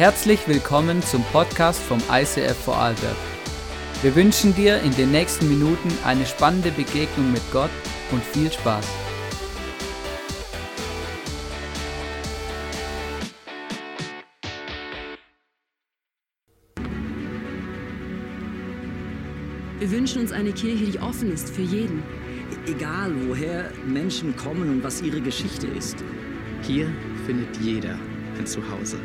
Herzlich willkommen zum Podcast vom ICF Vorarlberg. Wir wünschen dir in den nächsten Minuten eine spannende Begegnung mit Gott und viel Spaß. Wir wünschen uns eine Kirche, die offen ist für jeden. Egal woher Menschen kommen und was ihre Geschichte ist. Hier findet jeder ein Zuhause.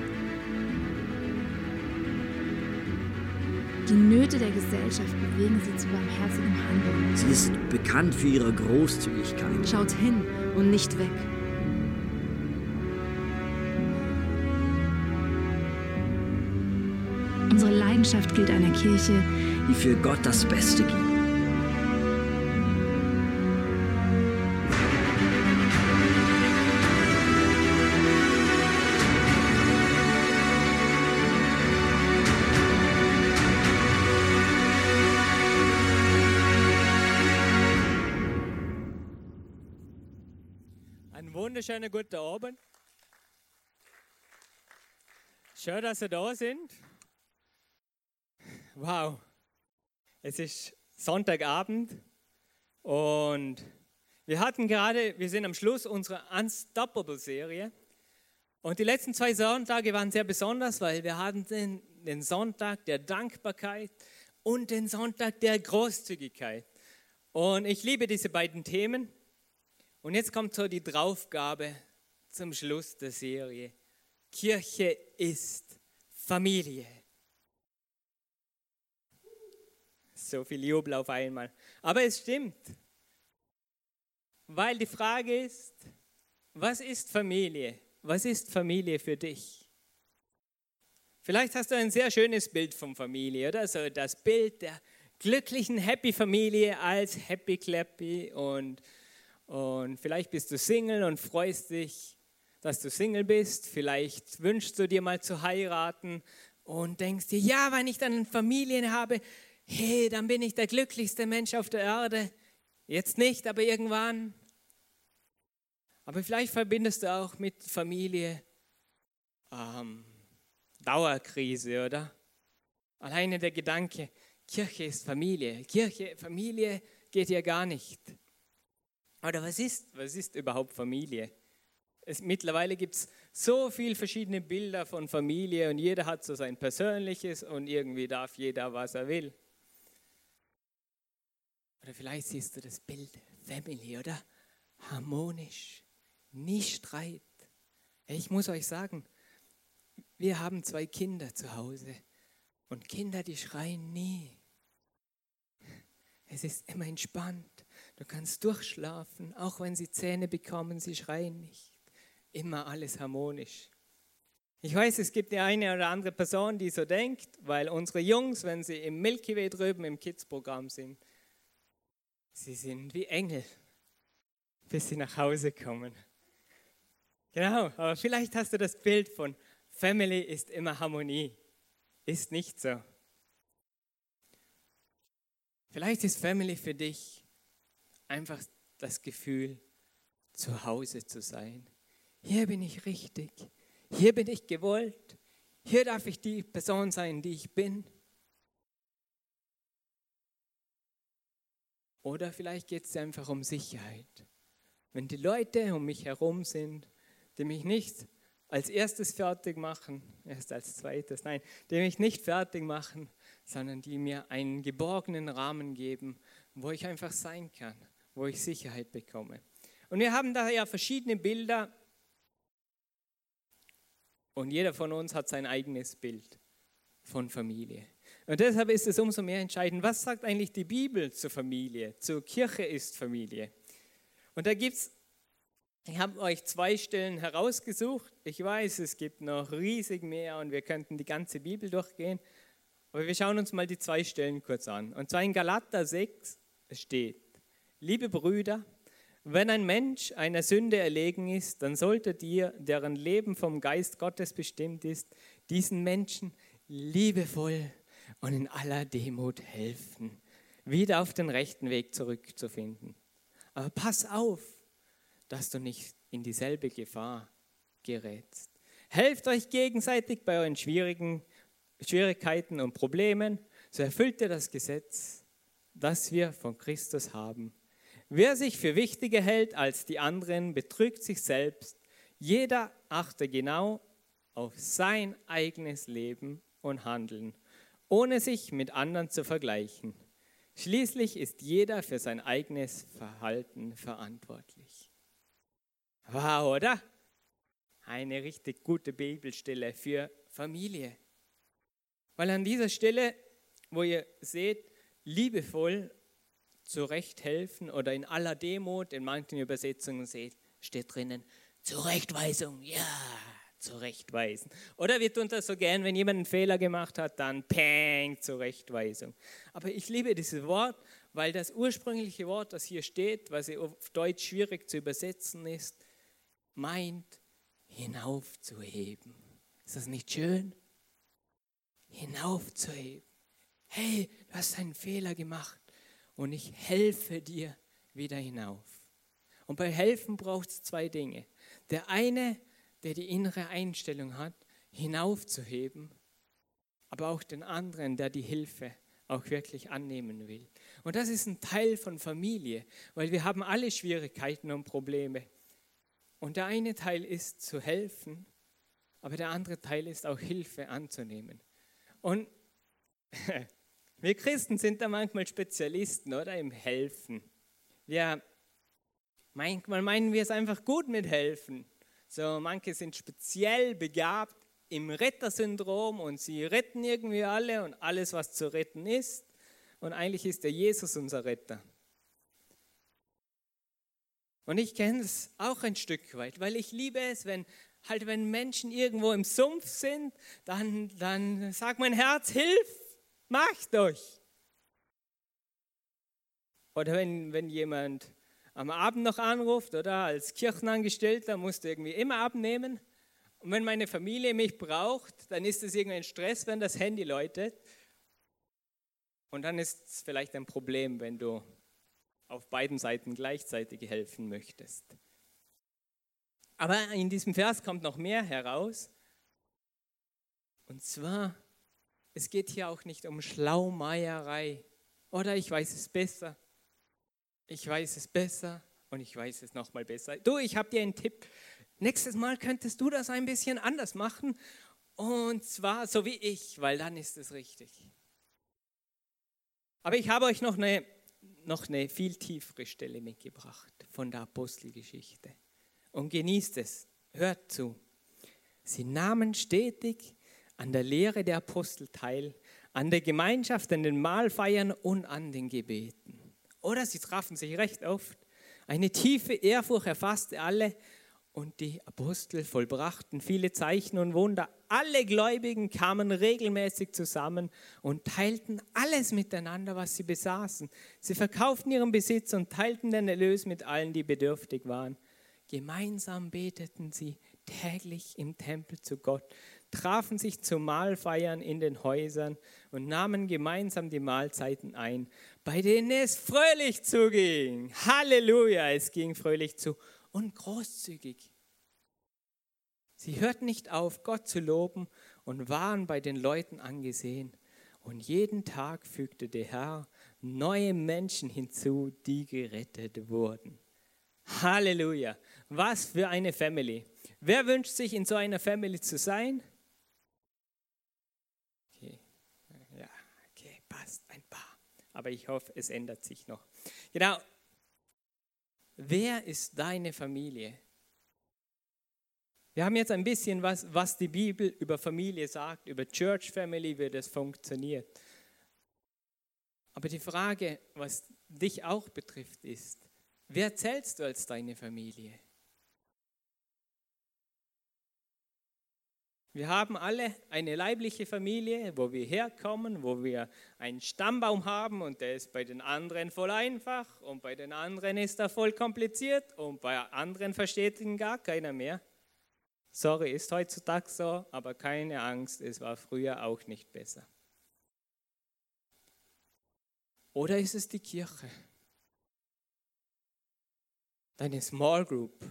Die Nöte der Gesellschaft bewegen sie zu barmherzigem Handeln. Sie ist bekannt für ihre Großzügigkeit. Schaut hin und nicht weg. Unsere Leidenschaft gilt einer Kirche, die für Gott das Beste gibt. Einen wunderschönen guten Abend. Schön, dass Sie da sind. Wow, es ist Sonntagabend und wir hatten gerade, wir sind am Schluss unserer Unstoppable-Serie und die letzten zwei Sonntage waren sehr besonders, weil wir hatten den, den Sonntag der Dankbarkeit und den Sonntag der Großzügigkeit. Und ich liebe diese beiden Themen. Und jetzt kommt so die Draufgabe zum Schluss der Serie. Kirche ist Familie. So viel Jubel auf einmal. Aber es stimmt. Weil die Frage ist, was ist Familie? Was ist Familie für dich? Vielleicht hast du ein sehr schönes Bild von Familie, oder? So das Bild der glücklichen Happy Familie als Happy Clappy und und vielleicht bist du Single und freust dich, dass du Single bist. Vielleicht wünschst du dir mal zu heiraten und denkst dir, ja, wenn ich dann eine Familie habe, hey, dann bin ich der glücklichste Mensch auf der Erde. Jetzt nicht, aber irgendwann. Aber vielleicht verbindest du auch mit Familie ähm, Dauerkrise, oder? Alleine der Gedanke, Kirche ist Familie. Kirche, Familie geht ja gar nicht. Oder was ist, was ist überhaupt Familie? Es, mittlerweile gibt es so viele verschiedene Bilder von Familie und jeder hat so sein persönliches und irgendwie darf jeder, was er will. Oder vielleicht siehst du das Bild Family, oder? Harmonisch, nie Streit. Ich muss euch sagen, wir haben zwei Kinder zu Hause und Kinder, die schreien nie. Es ist immer entspannt. Du kannst durchschlafen, auch wenn sie Zähne bekommen, sie schreien nicht. Immer alles harmonisch. Ich weiß, es gibt die eine oder andere Person, die so denkt, weil unsere Jungs, wenn sie im Milky Way drüben im Kids-Programm sind, sie sind wie Engel, bis sie nach Hause kommen. Genau, aber vielleicht hast du das Bild von Family ist immer Harmonie. Ist nicht so. Vielleicht ist Family für dich einfach das Gefühl, zu Hause zu sein. Hier bin ich richtig. Hier bin ich gewollt. Hier darf ich die Person sein, die ich bin. Oder vielleicht geht es einfach um Sicherheit. Wenn die Leute um mich herum sind, die mich nicht als erstes fertig machen, erst als zweites, nein, die mich nicht fertig machen, sondern die mir einen geborgenen Rahmen geben, wo ich einfach sein kann, wo ich Sicherheit bekomme. Und wir haben da ja verschiedene Bilder und jeder von uns hat sein eigenes Bild von Familie. Und deshalb ist es umso mehr entscheidend, was sagt eigentlich die Bibel zur Familie, zur Kirche ist Familie. Und da gibt es, ich habe euch zwei Stellen herausgesucht. Ich weiß, es gibt noch riesig mehr und wir könnten die ganze Bibel durchgehen. Aber wir schauen uns mal die zwei Stellen kurz an. Und zwar in Galater 6 steht, liebe Brüder, wenn ein Mensch einer Sünde erlegen ist, dann solltet ihr, deren Leben vom Geist Gottes bestimmt ist, diesen Menschen liebevoll und in aller Demut helfen, wieder auf den rechten Weg zurückzufinden. Aber pass auf, dass du nicht in dieselbe Gefahr gerätst. Helft euch gegenseitig bei euren schwierigen Schwierigkeiten und Problemen, so erfüllt ihr das Gesetz, das wir von Christus haben. Wer sich für wichtiger hält als die anderen, betrügt sich selbst. Jeder achte genau auf sein eigenes Leben und Handeln, ohne sich mit anderen zu vergleichen. Schließlich ist jeder für sein eigenes Verhalten verantwortlich. Wow, oder? Eine richtig gute Bibelstelle für Familie. Weil an dieser Stelle, wo ihr seht, liebevoll zurechthelfen oder in aller Demut, in manchen Übersetzungen steht drinnen, Zurechtweisung, ja, zurechtweisen. Oder wir tun das so gern, wenn jemand einen Fehler gemacht hat, dann Peng, Zurechtweisung. Aber ich liebe dieses Wort, weil das ursprüngliche Wort, das hier steht, was auf Deutsch schwierig zu übersetzen ist, meint hinaufzuheben. Ist das nicht schön? Hinaufzuheben. Hey, du hast einen Fehler gemacht und ich helfe dir wieder hinauf. Und bei Helfen braucht es zwei Dinge. Der eine, der die innere Einstellung hat, hinaufzuheben, aber auch den anderen, der die Hilfe auch wirklich annehmen will. Und das ist ein Teil von Familie, weil wir haben alle Schwierigkeiten und Probleme. Und der eine Teil ist zu helfen, aber der andere Teil ist auch Hilfe anzunehmen. Und wir Christen sind da manchmal Spezialisten, oder? Im Helfen. Wir, manchmal meinen wir es einfach gut mit Helfen. So, manche sind speziell begabt im Rettersyndrom und sie retten irgendwie alle und alles, was zu retten ist. Und eigentlich ist der Jesus unser Retter. Und ich kenne es auch ein Stück weit, weil ich liebe es, wenn halt wenn Menschen irgendwo im Sumpf sind, dann, dann sagt mein Herz, hilf, macht euch. Oder wenn, wenn jemand am Abend noch anruft oder als Kirchenangestellter musst du irgendwie immer abnehmen. Und wenn meine Familie mich braucht, dann ist es irgendein Stress, wenn das Handy läutet. Und dann ist es vielleicht ein Problem, wenn du auf beiden Seiten gleichzeitig helfen möchtest. Aber in diesem Vers kommt noch mehr heraus. Und zwar, es geht hier auch nicht um Schlaumeierei oder ich weiß es besser. Ich weiß es besser und ich weiß es nochmal besser. Du, ich habe dir einen Tipp. Nächstes Mal könntest du das ein bisschen anders machen und zwar so wie ich, weil dann ist es richtig. Aber ich habe euch noch eine noch eine viel tiefere Stelle mitgebracht von der Apostelgeschichte. Und genießt es, hört zu. Sie nahmen stetig an der Lehre der Apostel teil, an der Gemeinschaft, an den Mahlfeiern und an den Gebeten. Oder sie trafen sich recht oft. Eine tiefe Ehrfurcht erfasste alle und die Apostel vollbrachten viele Zeichen und Wunder. Alle Gläubigen kamen regelmäßig zusammen und teilten alles miteinander, was sie besaßen. Sie verkauften ihren Besitz und teilten den Erlös mit allen, die bedürftig waren. Gemeinsam beteten sie täglich im Tempel zu Gott, trafen sich zu Mahlfeiern in den Häusern und nahmen gemeinsam die Mahlzeiten ein, bei denen es fröhlich zuging. Halleluja, es ging fröhlich zu und großzügig. Sie hörten nicht auf, Gott zu loben und waren bei den Leuten angesehen. Und jeden Tag fügte der Herr neue Menschen hinzu, die gerettet wurden. Halleluja. Was für eine Family. Wer wünscht sich in so einer Family zu sein? Okay, ja, okay, passt, ein paar. Aber ich hoffe, es ändert sich noch. Genau, Wer ist deine Familie? Wir haben jetzt ein bisschen was, was die Bibel über Familie sagt, über Church Family, wie das funktioniert. Aber die Frage, was dich auch betrifft, ist, wer zählst du als deine Familie? Wir haben alle eine leibliche Familie, wo wir herkommen, wo wir einen Stammbaum haben und der ist bei den anderen voll einfach und bei den anderen ist er voll kompliziert und bei anderen versteht ihn gar keiner mehr. Sorry, ist heutzutage so, aber keine Angst, es war früher auch nicht besser. Oder ist es die Kirche? Deine Small Group,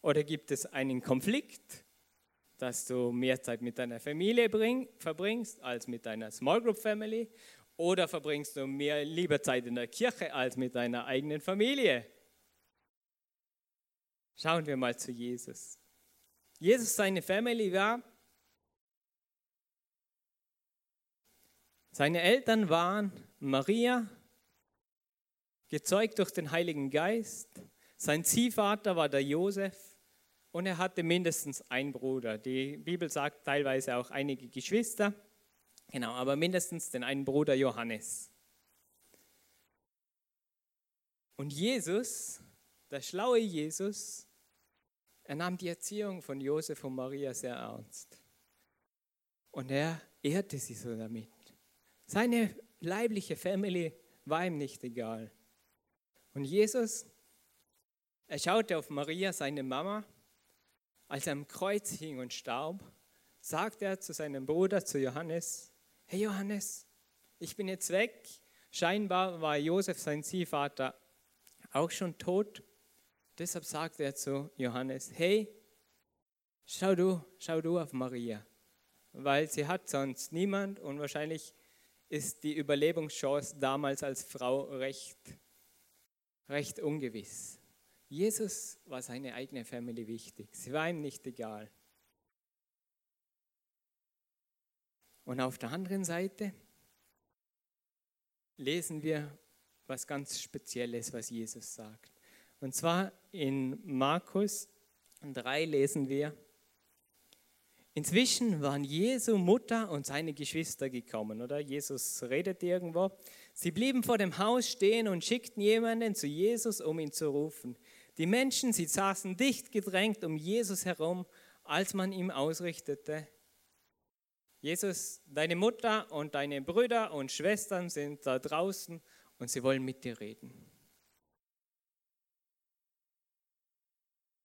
Oder gibt es einen Konflikt, dass du mehr Zeit mit deiner Familie bring, verbringst als mit deiner Small Group Family? Oder verbringst du mehr lieber Zeit in der Kirche als mit deiner eigenen Familie? Schauen wir mal zu Jesus. Jesus, seine Family war, seine Eltern waren Maria, gezeugt durch den Heiligen Geist. Sein Ziehvater war der Josef und er hatte mindestens einen Bruder. Die Bibel sagt teilweise auch einige Geschwister. Genau, aber mindestens den einen Bruder Johannes. Und Jesus, der schlaue Jesus, er nahm die Erziehung von Josef und Maria sehr ernst. Und er ehrte sie so damit. Seine leibliche Family war ihm nicht egal. Und Jesus, er schaute auf Maria, seine Mama, als er am Kreuz hing und starb, sagte er zu seinem Bruder, zu Johannes, hey Johannes, ich bin jetzt weg. Scheinbar war Josef, sein Ziehvater, auch schon tot. Deshalb sagte er zu Johannes, hey, schau du, schau du auf Maria, weil sie hat sonst niemand und wahrscheinlich ist die Überlebungschance damals als Frau recht, recht ungewiss. Jesus war seine eigene Family wichtig. Sie war ihm nicht egal. Und auf der anderen Seite lesen wir was ganz Spezielles, was Jesus sagt. Und zwar in Markus 3 lesen wir, Inzwischen waren Jesu Mutter und seine Geschwister gekommen, oder? Jesus redet irgendwo. Sie blieben vor dem Haus stehen und schickten jemanden zu Jesus, um ihn zu rufen. Die Menschen, sie saßen dicht gedrängt um Jesus herum, als man ihm ausrichtete, Jesus, deine Mutter und deine Brüder und Schwestern sind da draußen und sie wollen mit dir reden.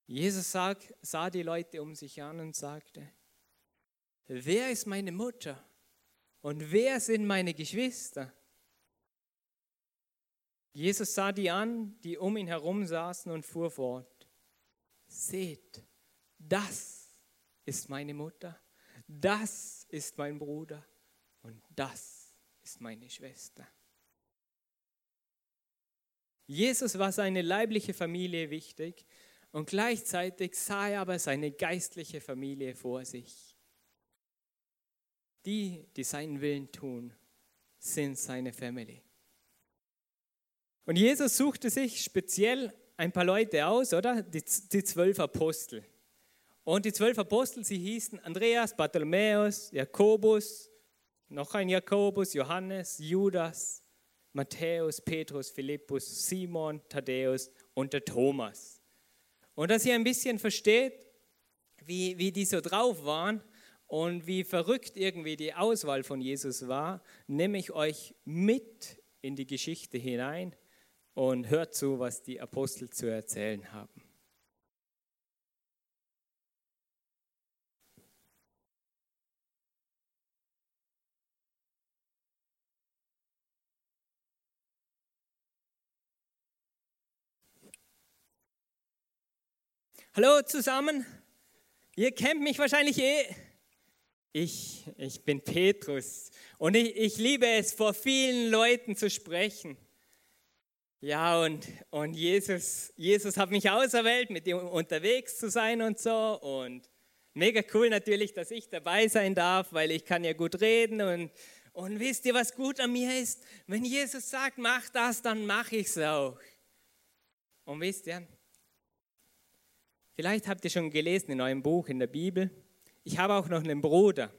Jesus sah, sah die Leute um sich an und sagte, wer ist meine Mutter und wer sind meine Geschwister? Jesus sah die an, die um ihn herum saßen und fuhr fort. Seht, das ist meine Mutter, das ist mein Bruder und das ist meine Schwester. Jesus war seine leibliche Familie wichtig und gleichzeitig sah er aber seine geistliche Familie vor sich. Die, die seinen Willen tun, sind seine Family. Und Jesus suchte sich speziell ein paar Leute aus, oder? Die, die zwölf Apostel. Und die zwölf Apostel, sie hießen Andreas, Bartholomäus, Jakobus, noch ein Jakobus, Johannes, Judas, Matthäus, Petrus, Philippus, Simon, Thaddäus und der Thomas. Und dass ihr ein bisschen versteht, wie, wie die so drauf waren und wie verrückt irgendwie die Auswahl von Jesus war, nehme ich euch mit in die Geschichte hinein und hört zu, was die Apostel zu erzählen haben. Hallo zusammen, ihr kennt mich wahrscheinlich eh. Ich, ich bin Petrus und ich, ich liebe es, vor vielen Leuten zu sprechen. Ja, und, und Jesus, Jesus hat mich auserwählt, mit ihm unterwegs zu sein und so. Und mega cool natürlich, dass ich dabei sein darf, weil ich kann ja gut reden. Und, und wisst ihr, was gut an mir ist? Wenn Jesus sagt, mach das, dann mache ich es auch. Und wisst ihr, vielleicht habt ihr schon gelesen in eurem Buch, in der Bibel, ich habe auch noch einen Bruder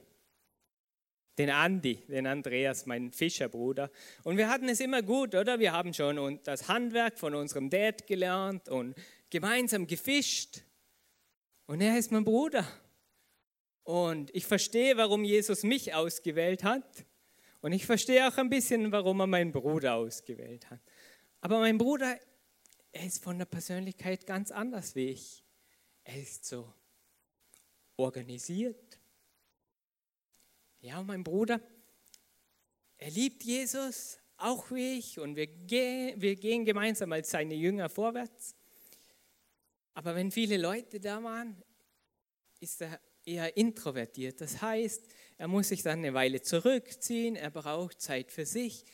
den Andi, den Andreas, mein Fischerbruder. Und wir hatten es immer gut, oder? Wir haben schon das Handwerk von unserem Dad gelernt und gemeinsam gefischt. Und er ist mein Bruder. Und ich verstehe, warum Jesus mich ausgewählt hat. Und ich verstehe auch ein bisschen, warum er meinen Bruder ausgewählt hat. Aber mein Bruder, er ist von der Persönlichkeit ganz anders wie ich. Er ist so organisiert, ja, mein Bruder, er liebt Jesus, auch wie ich, und wir gehen, wir gehen gemeinsam als seine Jünger vorwärts. Aber wenn viele Leute da waren, ist er eher introvertiert. Das heißt, er muss sich dann eine Weile zurückziehen, er braucht Zeit für sich.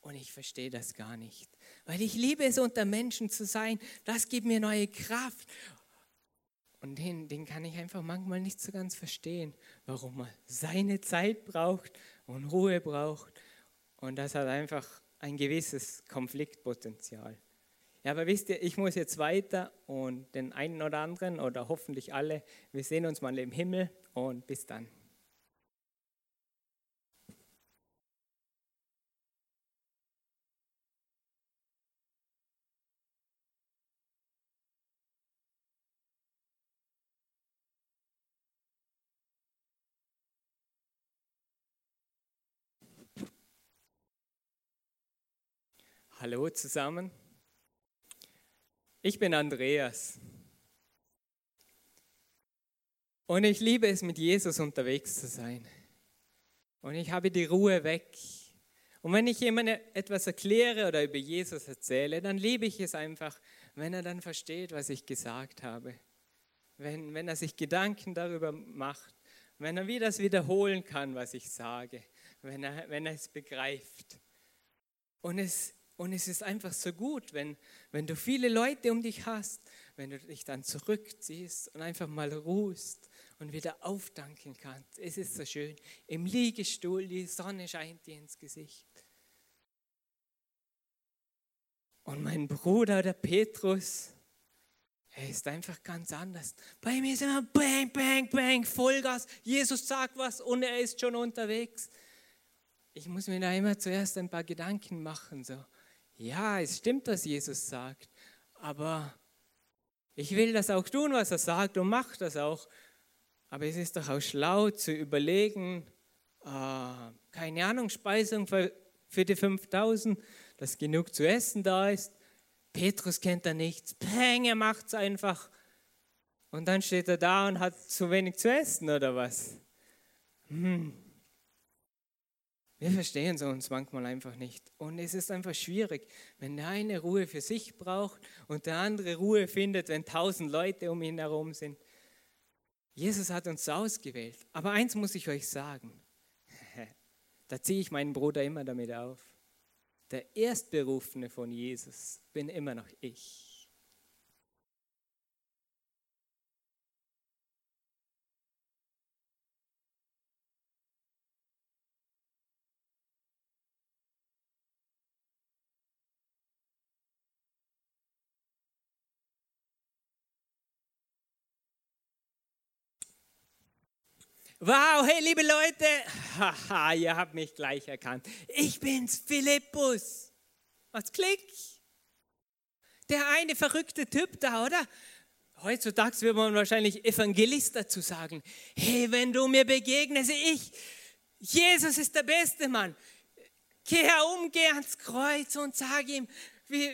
Und ich verstehe das gar nicht, weil ich liebe es, unter Menschen zu sein. Das gibt mir neue Kraft. Und den, den kann ich einfach manchmal nicht so ganz verstehen, warum er seine Zeit braucht und Ruhe braucht. Und das hat einfach ein gewisses Konfliktpotenzial. Ja, aber wisst ihr, ich muss jetzt weiter und den einen oder anderen oder hoffentlich alle, wir sehen uns mal im Himmel und bis dann. Hallo zusammen. Ich bin Andreas. Und ich liebe es, mit Jesus unterwegs zu sein. Und ich habe die Ruhe weg. Und wenn ich jemandem etwas erkläre oder über Jesus erzähle, dann liebe ich es einfach, wenn er dann versteht, was ich gesagt habe. Wenn, wenn er sich Gedanken darüber macht. Wenn er wieder das wiederholen kann, was ich sage. Wenn er, wenn er es begreift. Und es und es ist einfach so gut, wenn, wenn du viele Leute um dich hast, wenn du dich dann zurückziehst und einfach mal ruhst und wieder aufdanken kannst. Es ist so schön. Im Liegestuhl, die Sonne scheint dir ins Gesicht. Und mein Bruder, der Petrus, er ist einfach ganz anders. Bei mir ist immer bang, bang, bang, Vollgas. Jesus sagt was und er ist schon unterwegs. Ich muss mir da immer zuerst ein paar Gedanken machen. So ja, es stimmt, was Jesus sagt, aber ich will das auch tun, was er sagt und mache das auch. Aber es ist doch auch schlau zu überlegen, äh, keine Ahnung, Speisung für, für die 5000, dass genug zu essen da ist. Petrus kennt da nichts. Peng, er macht es einfach. Und dann steht er da und hat zu wenig zu essen oder was? Hm. Wir verstehen es uns manchmal einfach nicht. Und es ist einfach schwierig, wenn der eine Ruhe für sich braucht und der andere Ruhe findet, wenn tausend Leute um ihn herum sind. Jesus hat uns ausgewählt. Aber eins muss ich euch sagen. Da ziehe ich meinen Bruder immer damit auf. Der Erstberufene von Jesus bin immer noch ich. Wow, hey liebe Leute, haha, ihr habt mich gleich erkannt. Ich bin's, Philippus. Was klick? Der eine verrückte Typ da, oder? Heutzutage würde man wahrscheinlich Evangelist dazu sagen. Hey, wenn du mir begegnest, ich, Jesus ist der beste Mann. Geh um, geh ans Kreuz und sag ihm, wie,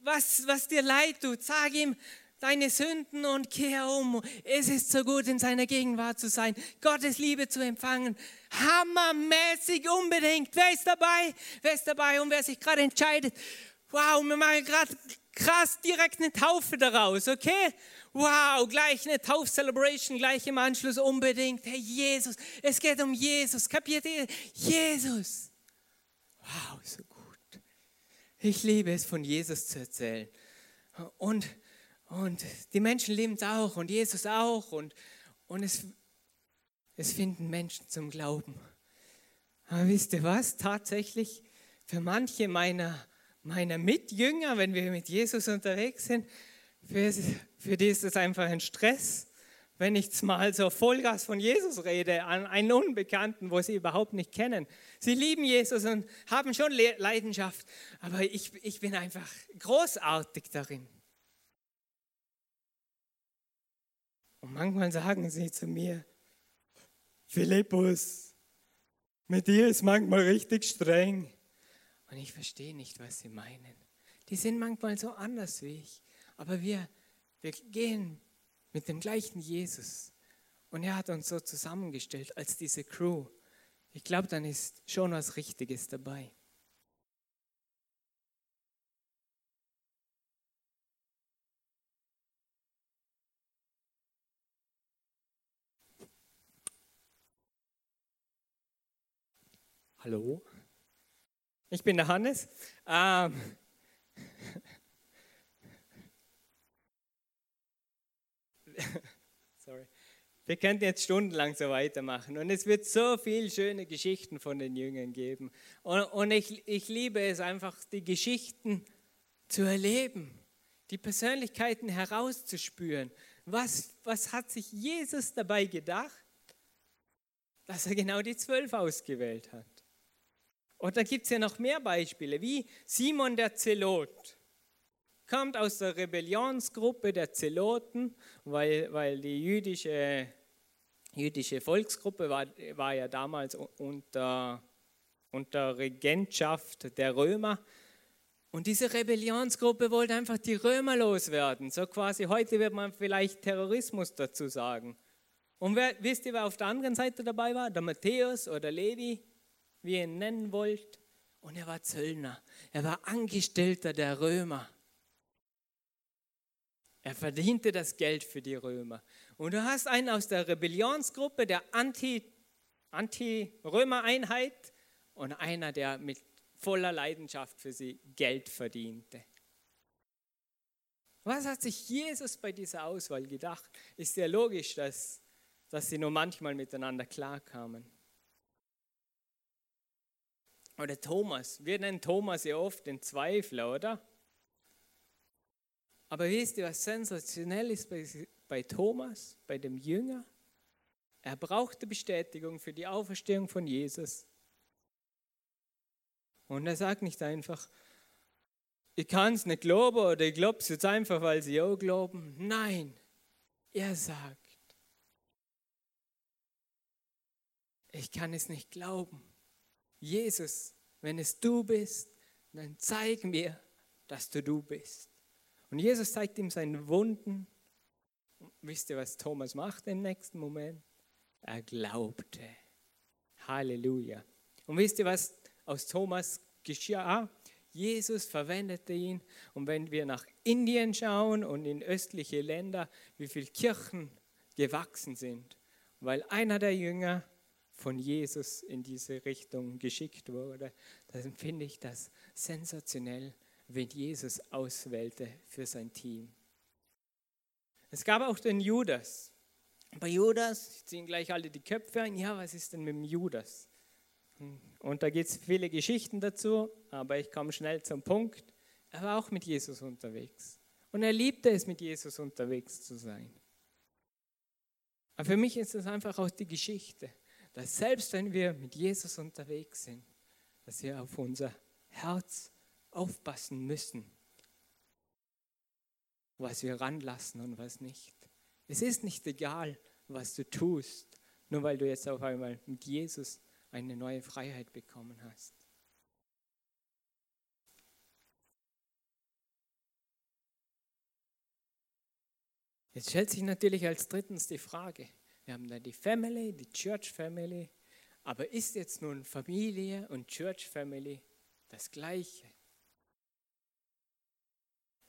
was, was dir leid tut. Sag ihm, deine Sünden und kehr um. Es ist so gut, in seiner Gegenwart zu sein, Gottes Liebe zu empfangen. Hammermäßig unbedingt. Wer ist dabei? Wer ist dabei? Und wer sich gerade entscheidet, wow, wir machen gerade krass direkt eine Taufe daraus, okay? Wow, gleich eine Taufcelebration, gleich im Anschluss unbedingt. Hey, Jesus, es geht um Jesus. Kapiert ihr? Jesus. Wow, so gut. Ich liebe es, von Jesus zu erzählen. Und und die Menschen lieben es auch und Jesus auch und, und es, es finden Menschen zum Glauben. Aber wisst ihr was? Tatsächlich, für manche meiner, meiner Mitjünger, wenn wir mit Jesus unterwegs sind, für, für die ist es einfach ein Stress, wenn ich mal so Vollgas von Jesus rede, an einen Unbekannten, wo sie überhaupt nicht kennen. Sie lieben Jesus und haben schon Leidenschaft, aber ich, ich bin einfach großartig darin. Und manchmal sagen sie zu mir, Philippus, mit dir ist manchmal richtig streng. Und ich verstehe nicht, was sie meinen. Die sind manchmal so anders wie ich. Aber wir, wir gehen mit dem gleichen Jesus. Und er hat uns so zusammengestellt als diese Crew. Ich glaube, dann ist schon was Richtiges dabei. Hallo? Ich bin der Hannes. Ähm, sorry. Wir könnten jetzt stundenlang so weitermachen und es wird so viele schöne Geschichten von den Jüngern geben. Und, und ich, ich liebe es einfach, die Geschichten zu erleben, die Persönlichkeiten herauszuspüren. Was, was hat sich Jesus dabei gedacht, dass er genau die zwölf ausgewählt hat? Und da gibt es ja noch mehr Beispiele, wie Simon der Zelot kommt aus der Rebellionsgruppe der Zeloten, weil, weil die jüdische, jüdische Volksgruppe war, war ja damals unter, unter Regentschaft der Römer. Und diese Rebellionsgruppe wollte einfach die Römer loswerden. So quasi heute wird man vielleicht Terrorismus dazu sagen. Und wer, wisst ihr, wer auf der anderen Seite dabei war? Der Matthäus oder Levi, wie ihr ihn nennen wollt. Und er war Zöllner. Er war Angestellter der Römer. Er verdiente das Geld für die Römer. Und du hast einen aus der Rebellionsgruppe, der Anti-Römer-Einheit Anti und einer, der mit voller Leidenschaft für sie Geld verdiente. Was hat sich Jesus bei dieser Auswahl gedacht? Ist sehr logisch, dass, dass sie nur manchmal miteinander klarkamen. Oder Thomas. Wir nennen Thomas ja oft den Zweifler, oder? Aber wisst ihr, was sensationell ist bei, bei Thomas, bei dem Jünger? Er brauchte Bestätigung für die Auferstehung von Jesus. Und er sagt nicht einfach, ich kann es nicht glauben oder ich glaube es jetzt einfach, weil sie auch glauben. Nein, er sagt, ich kann es nicht glauben. Jesus, wenn es du bist, dann zeig mir, dass du du bist. Und Jesus zeigt ihm seine Wunden. Wisst ihr, was Thomas macht im nächsten Moment? Er glaubte. Halleluja. Und wisst ihr, was aus Thomas geschah? Jesus verwendete ihn. Und wenn wir nach Indien schauen und in östliche Länder, wie viele Kirchen gewachsen sind, weil einer der Jünger von Jesus in diese Richtung geschickt wurde, dann finde ich das sensationell wen Jesus auswählte für sein Team. Es gab auch den Judas. Bei Judas ziehen gleich alle die Köpfe ein. Ja, was ist denn mit dem Judas? Und da gibt es viele Geschichten dazu, aber ich komme schnell zum Punkt. Er war auch mit Jesus unterwegs. Und er liebte es, mit Jesus unterwegs zu sein. Aber für mich ist es einfach auch die Geschichte, dass selbst wenn wir mit Jesus unterwegs sind, dass wir auf unser Herz aufpassen müssen, was wir ranlassen und was nicht. Es ist nicht egal, was du tust, nur weil du jetzt auf einmal mit Jesus eine neue Freiheit bekommen hast. Jetzt stellt sich natürlich als drittens die Frage, wir haben da die Family, die Church Family, aber ist jetzt nun Familie und Church Family das gleiche?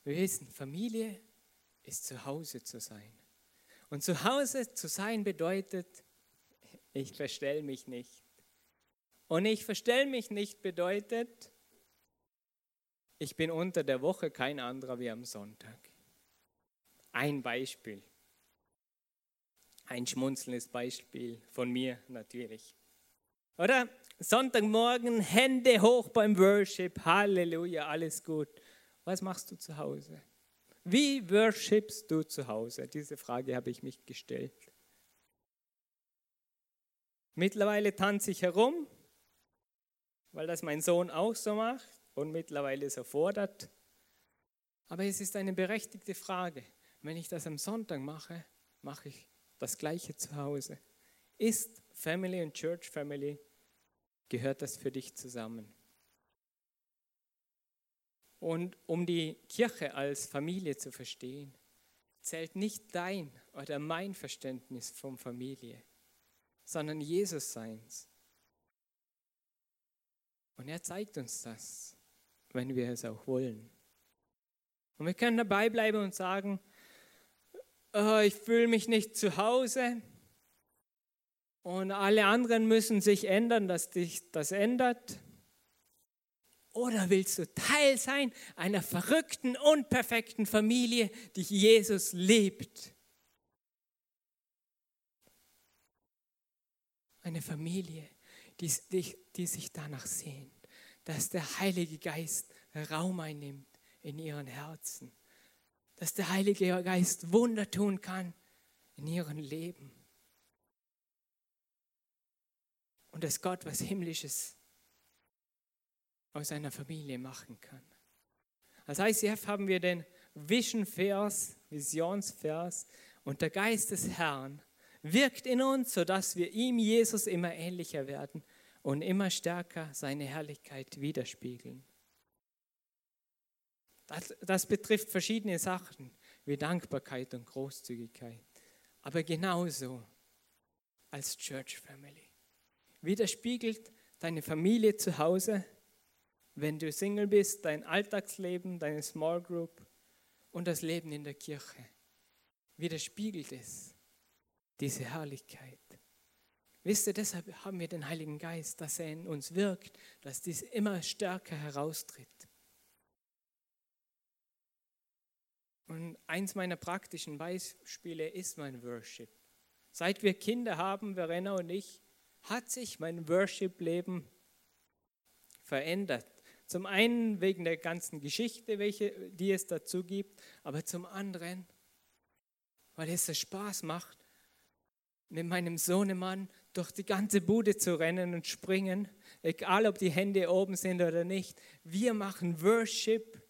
Wir wissen, Familie ist zu Hause zu sein. Und zu Hause zu sein bedeutet, ich verstell mich nicht. Und ich verstell mich nicht bedeutet, ich bin unter der Woche kein anderer wie am Sonntag. Ein Beispiel. Ein schmunzelndes Beispiel von mir natürlich. Oder? Sonntagmorgen, Hände hoch beim Worship, Halleluja, alles gut. Was machst du zu Hause? Wie worshipst du zu Hause? Diese Frage habe ich mich gestellt. Mittlerweile tanze ich herum, weil das mein Sohn auch so macht und mittlerweile so fordert. Aber es ist eine berechtigte Frage. Wenn ich das am Sonntag mache, mache ich das Gleiche zu Hause. Ist Family und Church Family, gehört das für dich zusammen? Und um die Kirche als Familie zu verstehen, zählt nicht dein oder mein Verständnis von Familie, sondern Jesus seins. Und er zeigt uns das, wenn wir es auch wollen. Und wir können dabei bleiben und sagen, oh, ich fühle mich nicht zu Hause. und alle anderen müssen sich ändern, dass dich das ändert? Oder willst du Teil sein einer verrückten, unperfekten Familie, die Jesus liebt? Eine Familie, die, die, die sich danach sehnt, dass der Heilige Geist Raum einnimmt in ihren Herzen, dass der Heilige Geist Wunder tun kann in ihrem Leben und dass Gott was Himmlisches aus einer Familie machen kann. Als ICF haben wir den Vision-Vers, Visionsvers und der Geist des Herrn wirkt in uns, sodass wir ihm, Jesus, immer ähnlicher werden und immer stärker seine Herrlichkeit widerspiegeln. Das, das betrifft verschiedene Sachen wie Dankbarkeit und Großzügigkeit, aber genauso als Church Family. Widerspiegelt deine Familie zu Hause, wenn du Single bist, dein Alltagsleben, deine Small Group und das Leben in der Kirche. Widerspiegelt es diese Herrlichkeit. Wisst ihr, deshalb haben wir den Heiligen Geist, dass er in uns wirkt, dass dies immer stärker heraustritt. Und eins meiner praktischen Beispiele ist mein Worship. Seit wir Kinder haben, Verena und ich, hat sich mein Worship-Leben verändert. Zum einen wegen der ganzen Geschichte, welche, die es dazu gibt, aber zum anderen, weil es so Spaß macht, mit meinem Sohnemann durch die ganze Bude zu rennen und springen, egal ob die Hände oben sind oder nicht. Wir machen Worship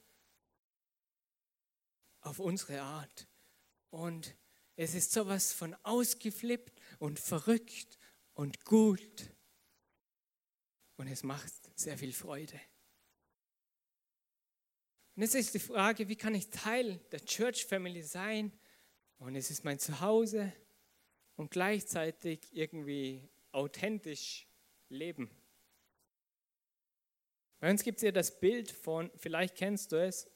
auf unsere Art. Und es ist sowas von ausgeflippt und verrückt und gut. Und es macht sehr viel Freude. Und jetzt ist die Frage, wie kann ich Teil der Church Family sein? Und es ist mein Zuhause und gleichzeitig irgendwie authentisch leben. Bei uns gibt es ja das Bild von, vielleicht kennst du es,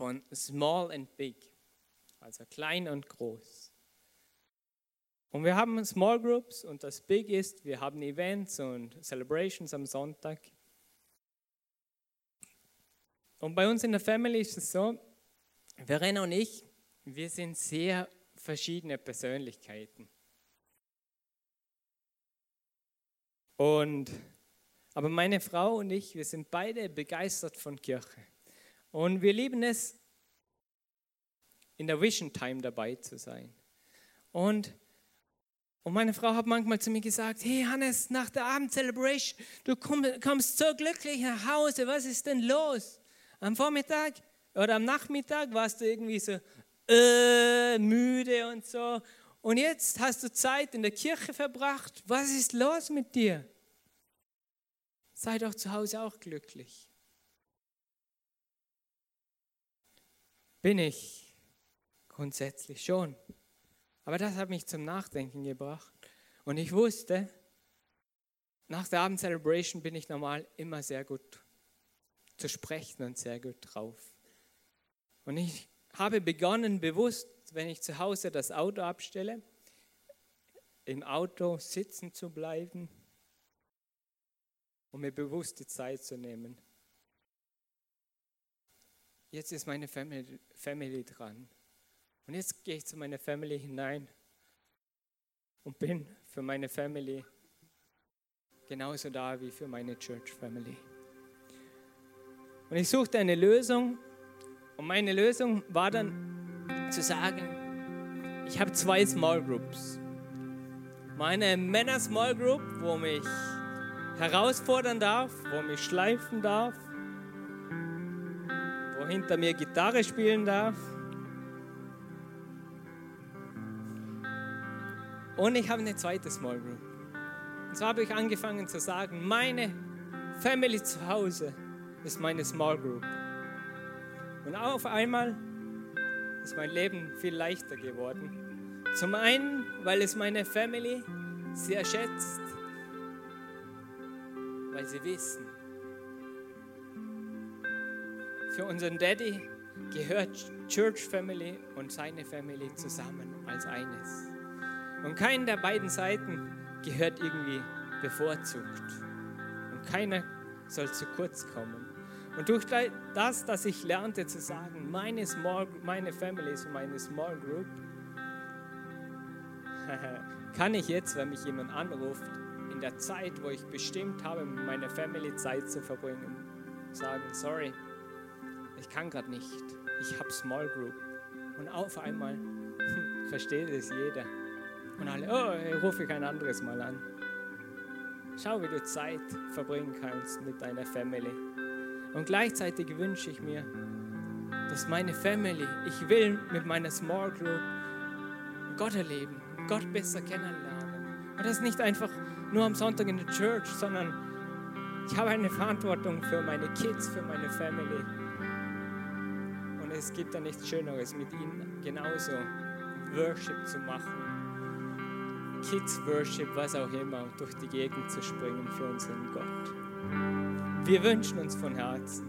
von small and big, also klein und groß. Und wir haben Small Groups und das Big ist, wir haben Events und Celebrations am Sonntag. Und bei uns in der Family ist es so, Verena und ich, wir sind sehr verschiedene Persönlichkeiten. Und, aber meine Frau und ich, wir sind beide begeistert von Kirche. Und wir lieben es, in der Vision Time dabei zu sein. Und, und meine Frau hat manchmal zu mir gesagt, hey Hannes, nach der Abendcelebration, du kommst so glücklich nach Hause, was ist denn los? Am Vormittag oder am Nachmittag warst du irgendwie so äh, müde und so. Und jetzt hast du Zeit in der Kirche verbracht. Was ist los mit dir? Sei doch zu Hause auch glücklich. Bin ich grundsätzlich schon. Aber das hat mich zum Nachdenken gebracht. Und ich wusste, nach der Abendcelebration bin ich normal immer sehr gut zu sprechen und sehr gut drauf. Und ich habe begonnen, bewusst, wenn ich zu Hause das Auto abstelle, im Auto sitzen zu bleiben und mir bewusst die Zeit zu nehmen. Jetzt ist meine Family, Family dran. Und jetzt gehe ich zu meiner Family hinein und bin für meine Family genauso da wie für meine Church Family. Und ich suchte eine Lösung. Und meine Lösung war dann zu sagen, ich habe zwei Small Groups. Meine Männer Small Group, wo mich herausfordern darf, wo mich schleifen darf, hinter mir Gitarre spielen darf. Und ich habe eine zweite Small Group. Und so habe ich angefangen zu sagen, meine Family zu Hause ist meine Small Group. Und auf einmal ist mein Leben viel leichter geworden. Zum einen, weil es meine Family sehr schätzt, weil sie wissen, für unseren Daddy gehört Church Family und seine Family zusammen als eines. Und keine der beiden Seiten gehört irgendwie bevorzugt. Und keiner soll zu kurz kommen. Und durch das, dass ich lernte zu sagen, meine, Small, meine Family ist meine Small Group, kann ich jetzt, wenn mich jemand anruft, in der Zeit, wo ich bestimmt habe, mit meiner Family Zeit zu verbringen, sagen, sorry, ich kann gerade nicht, ich habe Small Group. Und auf einmal versteht es jeder. Und alle, oh, ich rufe ich ein anderes Mal an. Schau, wie du Zeit verbringen kannst mit deiner Family. Und gleichzeitig wünsche ich mir, dass meine Family, ich will mit meiner Small Group Gott erleben, Gott besser kennenlernen. Und das nicht einfach nur am Sonntag in der Church, sondern ich habe eine Verantwortung für meine Kids, für meine Family. Und es gibt da nichts Schöneres, mit ihnen genauso Worship zu machen. Kids Worship, was auch immer, durch die Gegend zu springen für unseren Gott. Wir wünschen uns von Herzen,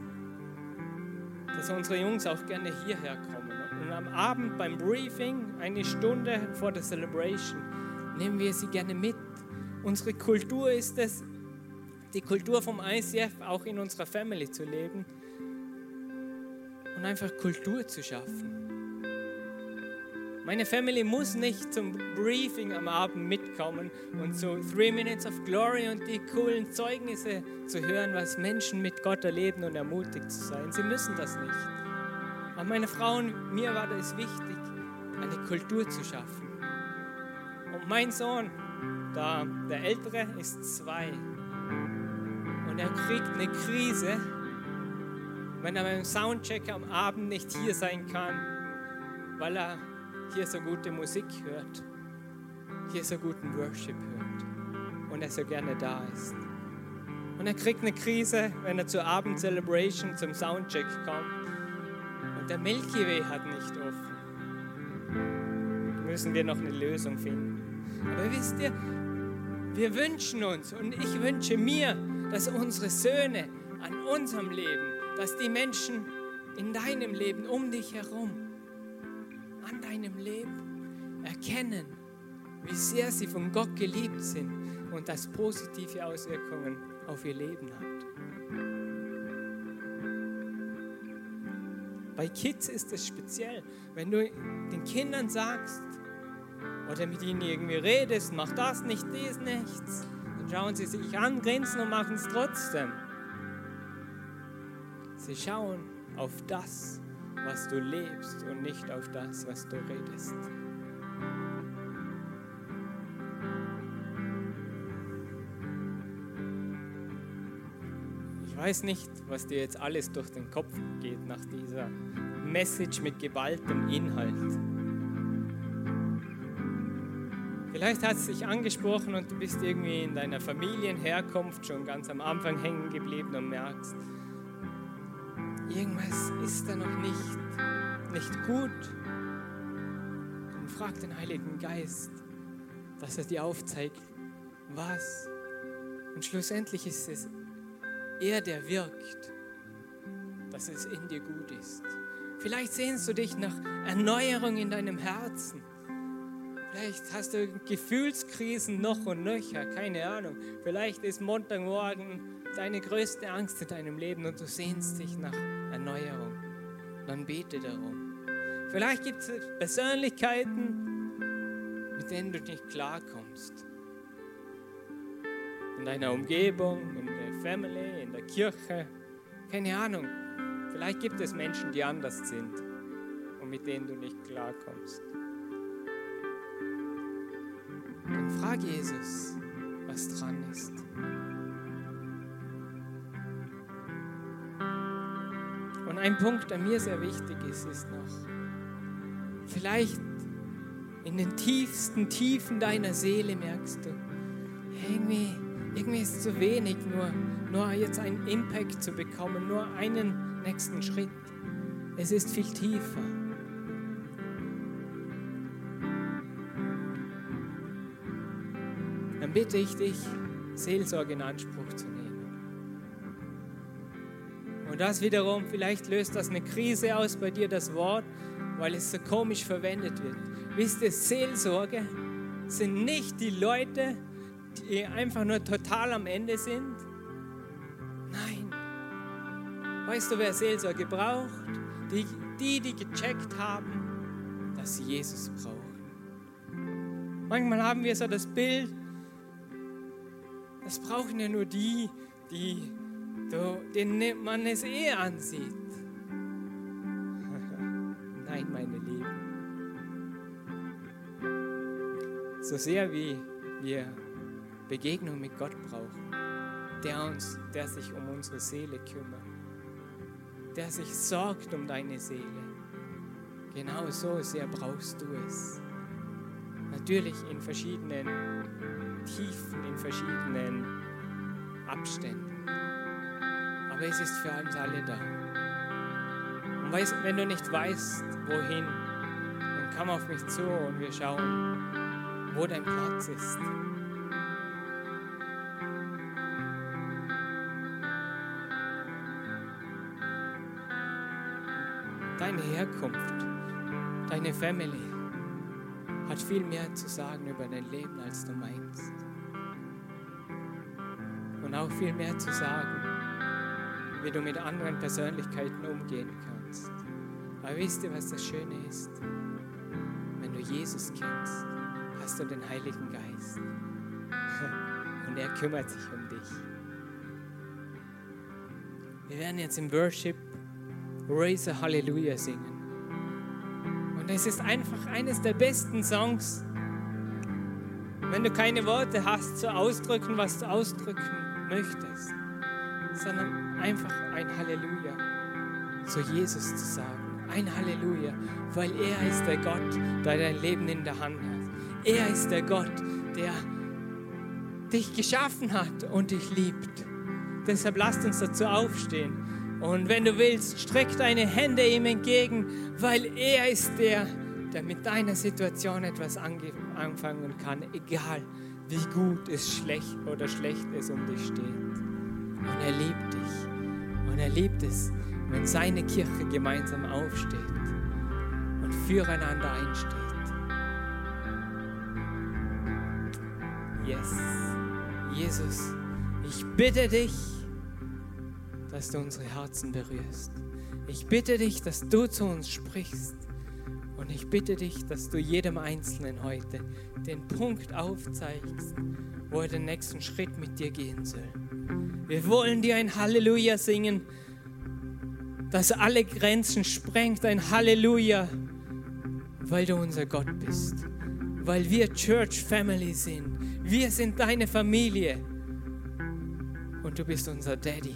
dass unsere Jungs auch gerne hierher kommen. Und am Abend beim Briefing, eine Stunde vor der Celebration, nehmen wir sie gerne mit. Unsere Kultur ist es, die Kultur vom ICF auch in unserer Family zu leben und einfach Kultur zu schaffen. Meine Family muss nicht zum Briefing am Abend mitkommen und so Three Minutes of Glory und die coolen Zeugnisse zu hören, was Menschen mit Gott erleben und ermutigt zu sein. Sie müssen das nicht. Aber meine Frau und mir war es wichtig, eine Kultur zu schaffen. Und mein Sohn, da, der Ältere, ist zwei. Und er kriegt eine Krise, wenn er beim Soundcheck am Abend nicht hier sein kann, weil er hier so gute Musik hört, hier so guten Worship hört und er so gerne da ist. Und er kriegt eine Krise, wenn er zur Abend-Celebration, zum Soundcheck kommt und der Milky Way hat nicht offen. Da müssen wir noch eine Lösung finden. Aber wisst ihr, wir wünschen uns und ich wünsche mir, dass unsere Söhne an unserem Leben, dass die Menschen in deinem Leben um dich herum an deinem Leben erkennen, wie sehr sie von Gott geliebt sind und das positive Auswirkungen auf ihr Leben hat. Bei Kids ist es speziell, wenn du den Kindern sagst oder mit ihnen irgendwie redest, mach das nicht, dies nichts, dann schauen sie sich an, grinsen und machen es trotzdem. Sie schauen auf das, was du lebst und nicht auf das, was du redest. Ich weiß nicht, was dir jetzt alles durch den Kopf geht nach dieser Message mit gewaltem Inhalt. Vielleicht hat es dich angesprochen und du bist irgendwie in deiner Familienherkunft schon ganz am Anfang hängen geblieben und merkst, irgendwas ist da noch nicht, nicht gut, dann frag den Heiligen Geist, dass er dir aufzeigt, was. Und schlussendlich ist es er, der wirkt, dass es in dir gut ist. Vielleicht sehnst du dich nach Erneuerung in deinem Herzen. Vielleicht hast du Gefühlskrisen noch und nöcher, keine Ahnung. Vielleicht ist Montagmorgen deine größte Angst in deinem Leben und du sehnst dich nach Erneuerung, dann bete darum. Vielleicht gibt es Persönlichkeiten, mit denen du nicht klarkommst. In deiner Umgebung, in der Family, in der Kirche, keine Ahnung. Vielleicht gibt es Menschen, die anders sind und mit denen du nicht klarkommst. Dann frag Jesus, was dran ist. Ein Punkt, der mir sehr wichtig ist, ist noch, vielleicht in den tiefsten Tiefen deiner Seele merkst du, irgendwie, irgendwie ist zu wenig, nur, nur jetzt einen Impact zu bekommen, nur einen nächsten Schritt. Es ist viel tiefer. Dann bitte ich dich, Seelsorge in Anspruch zu nehmen. Und das wiederum, vielleicht löst das eine Krise aus bei dir, das Wort, weil es so komisch verwendet wird. Wisst ihr, Seelsorge sind nicht die Leute, die einfach nur total am Ende sind? Nein. Weißt du, wer Seelsorge braucht? Die, die, die gecheckt haben, dass sie Jesus brauchen. Manchmal haben wir so das Bild, das brauchen ja nur die, die den man es eh ansieht. Nein, meine Lieben. So sehr wie wir Begegnung mit Gott brauchen, der, uns, der sich um unsere Seele kümmert, der sich sorgt um deine Seele. Genau so sehr brauchst du es. Natürlich in verschiedenen Tiefen, in verschiedenen Abständen. Aber es ist für uns alle da. Und weißt, wenn du nicht weißt, wohin, dann komm auf mich zu und wir schauen, wo dein Platz ist. Deine Herkunft, deine Family hat viel mehr zu sagen über dein Leben, als du meinst. Und auch viel mehr zu sagen, wie du mit anderen Persönlichkeiten umgehen kannst. Aber wisst ihr, was das Schöne ist? Wenn du Jesus kennst, hast du den Heiligen Geist. Und er kümmert sich um dich. Wir werden jetzt im Worship Raise a Hallelujah singen. Und es ist einfach eines der besten Songs, wenn du keine Worte hast, zu ausdrücken, was du ausdrücken möchtest, sondern einfach ein Halleluja zu Jesus zu sagen. Ein Halleluja, weil er ist der Gott, der dein Leben in der Hand hat. Er ist der Gott, der dich geschaffen hat und dich liebt. Deshalb lasst uns dazu aufstehen. Und wenn du willst, streck deine Hände ihm entgegen, weil er ist der, der mit deiner Situation etwas anfangen kann, egal wie gut es schlecht oder schlecht es um dich steht. Und er liebt dich. Und er liebt es, wenn seine Kirche gemeinsam aufsteht und füreinander einsteht. Yes. Jesus, ich bitte dich, dass du unsere Herzen berührst. Ich bitte dich, dass du zu uns sprichst. Und ich bitte dich, dass du jedem Einzelnen heute den Punkt aufzeigst, wo er den nächsten Schritt mit dir gehen soll. Wir wollen dir ein Halleluja singen, das alle Grenzen sprengt, ein Halleluja, weil du unser Gott bist, weil wir Church Family sind. Wir sind deine Familie und du bist unser Daddy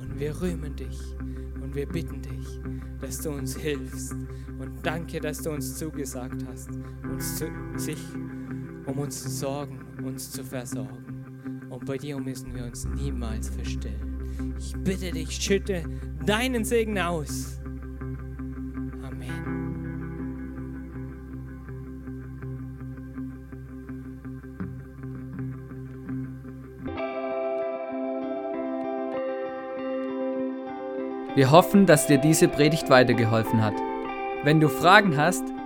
und wir rühmen dich und wir bitten dich, dass du uns hilfst und danke, dass du uns zugesagt hast, uns zu, sich um uns zu sorgen, uns zu versorgen. Und bei dir müssen wir uns niemals verstellen. Ich bitte dich, schütte deinen Segen aus. Amen. Wir hoffen, dass dir diese Predigt weitergeholfen hat. Wenn du Fragen hast,